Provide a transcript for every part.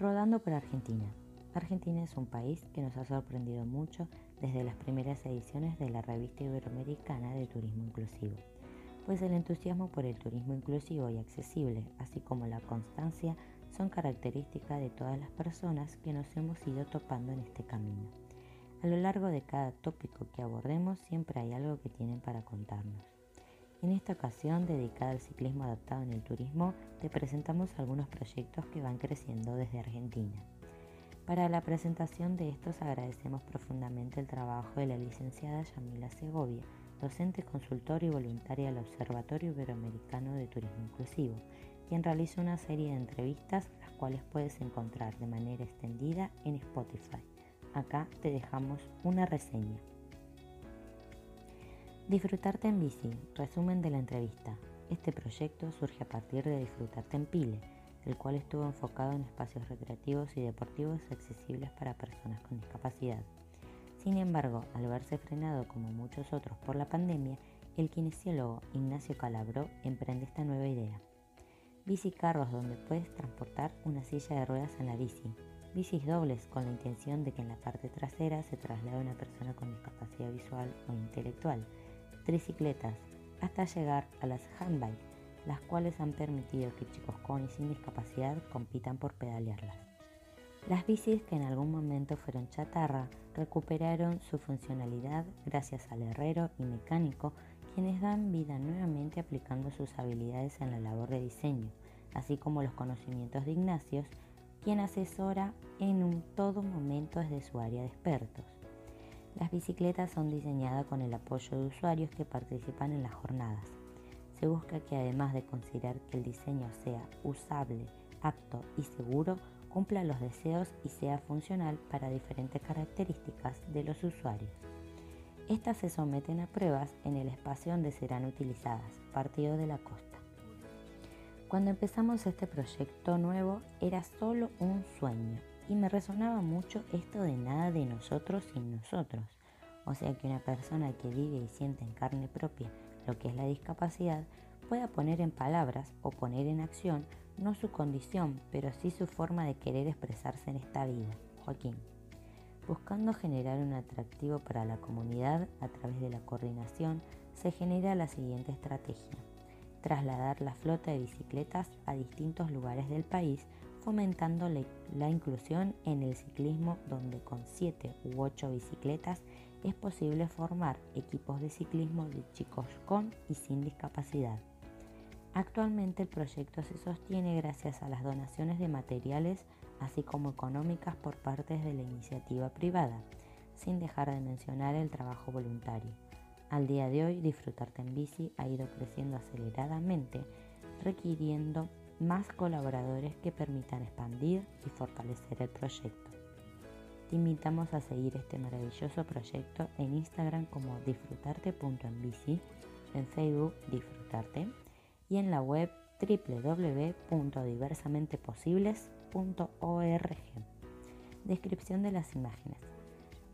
Rodando por Argentina. Argentina es un país que nos ha sorprendido mucho desde las primeras ediciones de la revista iberoamericana de turismo inclusivo, pues el entusiasmo por el turismo inclusivo y accesible, así como la constancia, son características de todas las personas que nos hemos ido topando en este camino. A lo largo de cada tópico que abordemos siempre hay algo que tienen para contarnos. En esta ocasión, dedicada al ciclismo adaptado en el turismo, te presentamos algunos proyectos que van creciendo desde Argentina. Para la presentación de estos agradecemos profundamente el trabajo de la licenciada Yamila Segovia, docente, consultor y voluntaria del Observatorio Iberoamericano de Turismo Inclusivo, quien realiza una serie de entrevistas las cuales puedes encontrar de manera extendida en Spotify. Acá te dejamos una reseña. Disfrutarte en bici, resumen de la entrevista. Este proyecto surge a partir de Disfrutarte en Pile, el cual estuvo enfocado en espacios recreativos y deportivos accesibles para personas con discapacidad. Sin embargo, al verse frenado como muchos otros por la pandemia, el kinesiólogo Ignacio Calabro emprende esta nueva idea. Bici carros donde puedes transportar una silla de ruedas en la bici. Bicis dobles con la intención de que en la parte trasera se traslade una persona con discapacidad visual o intelectual tricicletas, hasta llegar a las handbike, las cuales han permitido que chicos con y sin discapacidad compitan por pedalearlas. Las bicis que en algún momento fueron chatarra recuperaron su funcionalidad gracias al herrero y mecánico quienes dan vida nuevamente aplicando sus habilidades en la labor de diseño, así como los conocimientos de Ignacios, quien asesora en un todo momento desde su área de expertos. Las bicicletas son diseñadas con el apoyo de usuarios que participan en las jornadas. Se busca que además de considerar que el diseño sea usable, apto y seguro, cumpla los deseos y sea funcional para diferentes características de los usuarios. Estas se someten a pruebas en el espacio donde serán utilizadas, partido de la costa. Cuando empezamos este proyecto nuevo era solo un sueño, y me resonaba mucho esto de nada de nosotros sin nosotros. O sea que una persona que vive y siente en carne propia lo que es la discapacidad pueda poner en palabras o poner en acción no su condición, pero sí su forma de querer expresarse en esta vida. Joaquín. Buscando generar un atractivo para la comunidad a través de la coordinación, se genera la siguiente estrategia. Trasladar la flota de bicicletas a distintos lugares del país fomentando la, inclusión en el ciclismo donde con 7 u 8 bicicletas es posible formar equipos de ciclismo de chicos con y sin discapacidad. Actualmente el proyecto se sostiene gracias a las donaciones de materiales así como económicas por parte de la iniciativa privada, sin dejar de mencionar el trabajo voluntario. Al día de hoy, Disfrutarte en Bici ha ido creciendo aceleradamente, requiriendo más colaboradores que permitan expandir y fortalecer el proyecto. Te invitamos a seguir este maravilloso proyecto en Instagram como disfrutarte.enbici, en Facebook Disfrutarte y en la web www.diversamenteposibles.org. Descripción de las imágenes.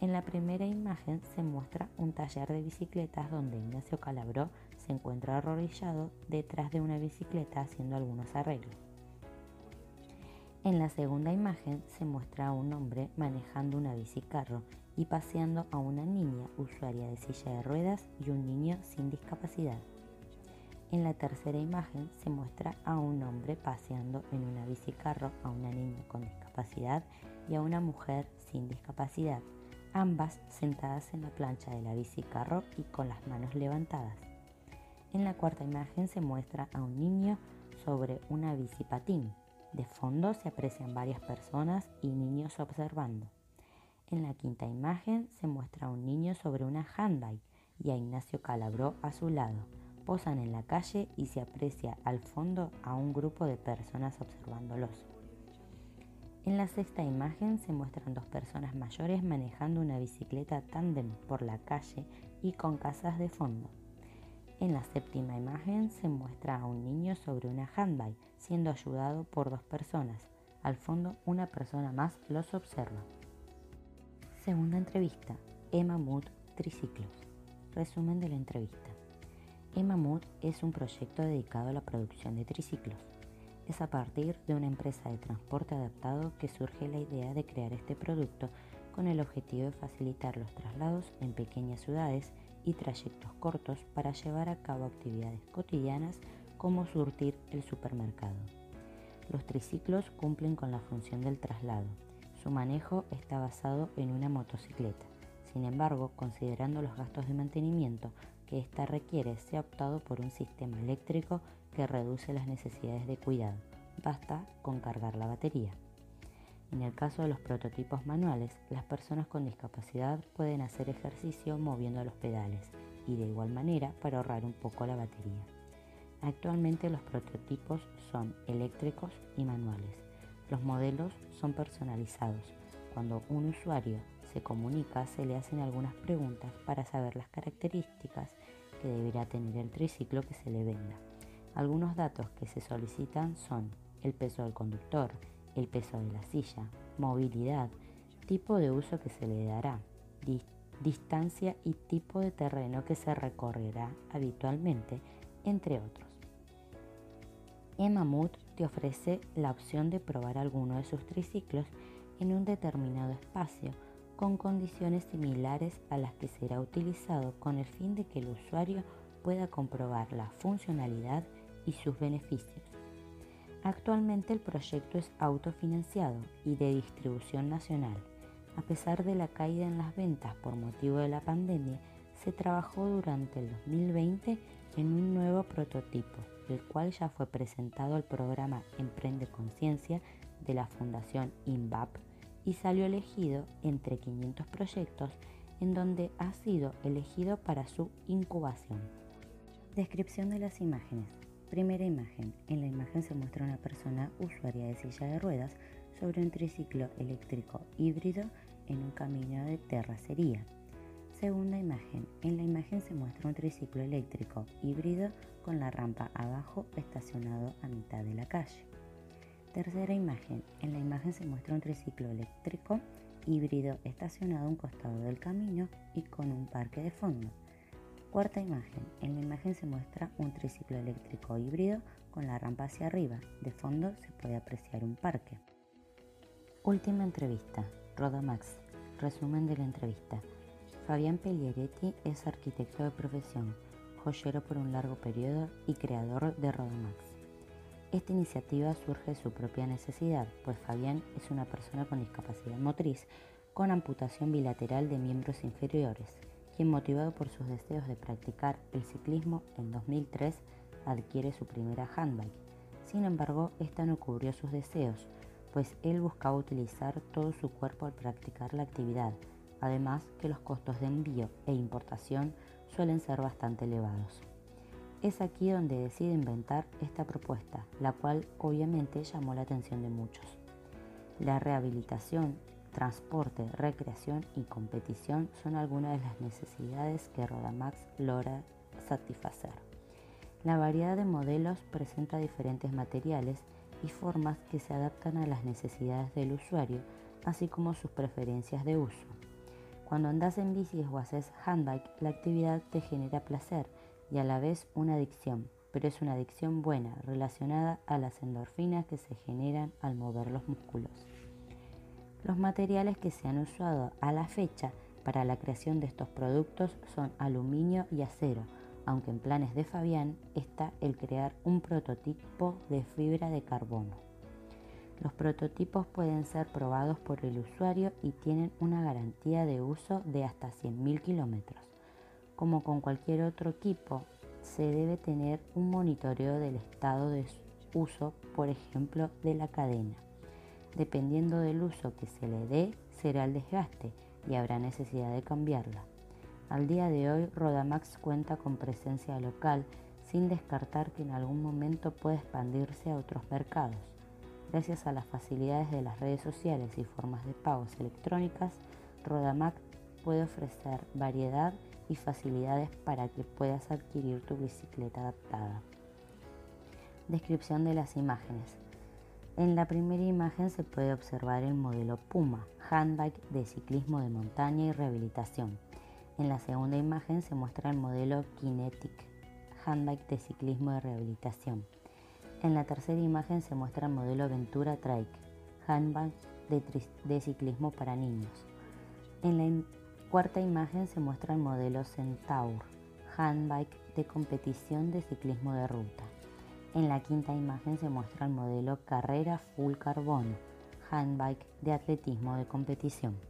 En la primera imagen se muestra un taller de bicicletas donde Ignacio Calabró se encuentra arrodillado detrás de una bicicleta haciendo algunos arreglos. En la segunda imagen se muestra a un hombre manejando una bicicarro y paseando a una niña usuaria de silla de ruedas y un niño sin discapacidad. En la tercera imagen se muestra a un hombre paseando en una bicicarro a una niña con discapacidad y a una mujer sin discapacidad, ambas sentadas en la plancha de la bicicarro y con las manos levantadas. En la cuarta imagen se muestra a un niño sobre una bicipatín. De fondo se aprecian varias personas y niños observando. En la quinta imagen se muestra a un niño sobre una handbike y a Ignacio Calabró a su lado. Posan en la calle y se aprecia al fondo a un grupo de personas observándolos. En la sexta imagen se muestran dos personas mayores manejando una bicicleta tándem por la calle y con casas de fondo. En la séptima imagen se muestra a un niño sobre una handbike siendo ayudado por dos personas. Al fondo una persona más los observa. Segunda entrevista. Emma Mood Triciclos. Resumen de la entrevista. Emma Mood es un proyecto dedicado a la producción de triciclos. Es a partir de una empresa de transporte adaptado que surge la idea de crear este producto con el objetivo de facilitar los traslados en pequeñas ciudades y trayectos cortos para llevar a cabo actividades cotidianas como surtir el supermercado. Los triciclos cumplen con la función del traslado. Su manejo está basado en una motocicleta. Sin embargo, considerando los gastos de mantenimiento que ésta requiere, se ha optado por un sistema eléctrico reduce las necesidades de cuidado. Basta con cargar la batería. En el caso de los prototipos manuales, las personas con discapacidad pueden hacer ejercicio moviendo los pedales y de igual manera para ahorrar un poco la batería. Actualmente los prototipos son eléctricos y manuales. Los modelos son personalizados. Cuando un usuario se comunica se le hacen algunas preguntas para saber las características que deberá tener el triciclo que se le venda. Algunos datos que se solicitan son el peso del conductor, el peso de la silla, movilidad, tipo de uso que se le dará, distancia y tipo de terreno que se recorrerá habitualmente, entre otros. Emamut te ofrece la opción de probar alguno de sus triciclos en un determinado espacio con condiciones similares a las que será utilizado con el fin de que el usuario pueda comprobar la funcionalidad y sus beneficios. Actualmente el proyecto es autofinanciado y de distribución nacional. A pesar de la caída en las ventas por motivo de la pandemia, se trabajó durante el 2020 en un nuevo prototipo, el cual ya fue presentado al programa Emprende Conciencia de la Fundación INVAP y salió elegido entre 500 proyectos en donde ha sido elegido para su incubación. Descripción de las imágenes. Primera imagen. En la imagen se muestra una persona usuaria de silla de ruedas sobre un triciclo eléctrico híbrido en un camino de terracería. Segunda imagen. En la imagen se muestra un triciclo eléctrico híbrido con la rampa abajo estacionado a mitad de la calle. Tercera imagen. En la imagen se muestra un triciclo eléctrico híbrido estacionado a un costado del camino y con un parque de fondo. Cuarta imagen. En la imagen se muestra un triciclo eléctrico híbrido con la rampa hacia arriba. De fondo se puede apreciar un parque. Última entrevista. Rodamax. Resumen de la entrevista. Fabián Pelieretti es arquitecto de profesión, joyero por un largo periodo y creador de Rodamax. Esta iniciativa surge de su propia necesidad, pues Fabián es una persona con discapacidad motriz con amputación bilateral de miembros inferiores motivado por sus deseos de practicar el ciclismo en 2003 adquiere su primera handbike. Sin embargo, esta no cubrió sus deseos, pues él buscaba utilizar todo su cuerpo al practicar la actividad, además que los costos de envío e importación suelen ser bastante elevados. Es aquí donde decide inventar esta propuesta, la cual obviamente llamó la atención de muchos. La rehabilitación transporte, recreación y competición son algunas de las necesidades que Rodamax logra satisfacer. La variedad de modelos presenta diferentes materiales y formas que se adaptan a las necesidades del usuario, así como sus preferencias de uso. Cuando andas en bici o haces handbike, la actividad te genera placer y a la vez una adicción, pero es una adicción buena relacionada a las endorfinas que se generan al mover los músculos. Los materiales que se han usado a la fecha para la creación de estos productos son aluminio y acero, aunque en planes de Fabián está el crear un prototipo de fibra de carbono. Los prototipos pueden ser probados por el usuario y tienen una garantía de uso de hasta 100.000 kilómetros. Como con cualquier otro equipo, se debe tener un monitoreo del estado de uso, por ejemplo, de la cadena. Dependiendo del uso que se le dé, será el desgaste y habrá necesidad de cambiarla. Al día de hoy, Rodamax cuenta con presencia local sin descartar que en algún momento pueda expandirse a otros mercados. Gracias a las facilidades de las redes sociales y formas de pagos electrónicas, Rodamax puede ofrecer variedad y facilidades para que puedas adquirir tu bicicleta adaptada. Descripción de las imágenes. En la primera imagen se puede observar el modelo Puma, handbike de ciclismo de montaña y rehabilitación. En la segunda imagen se muestra el modelo Kinetic, handbike de ciclismo de rehabilitación. En la tercera imagen se muestra el modelo Ventura Trike, handbike de, ciclismo para niños. En la cuarta imagen se muestra el modelo Centaur, handbike de competición de ciclismo de ruta. En la quinta imagen se muestra el modelo Carrera Full Carbono, handbike de atletismo de competición.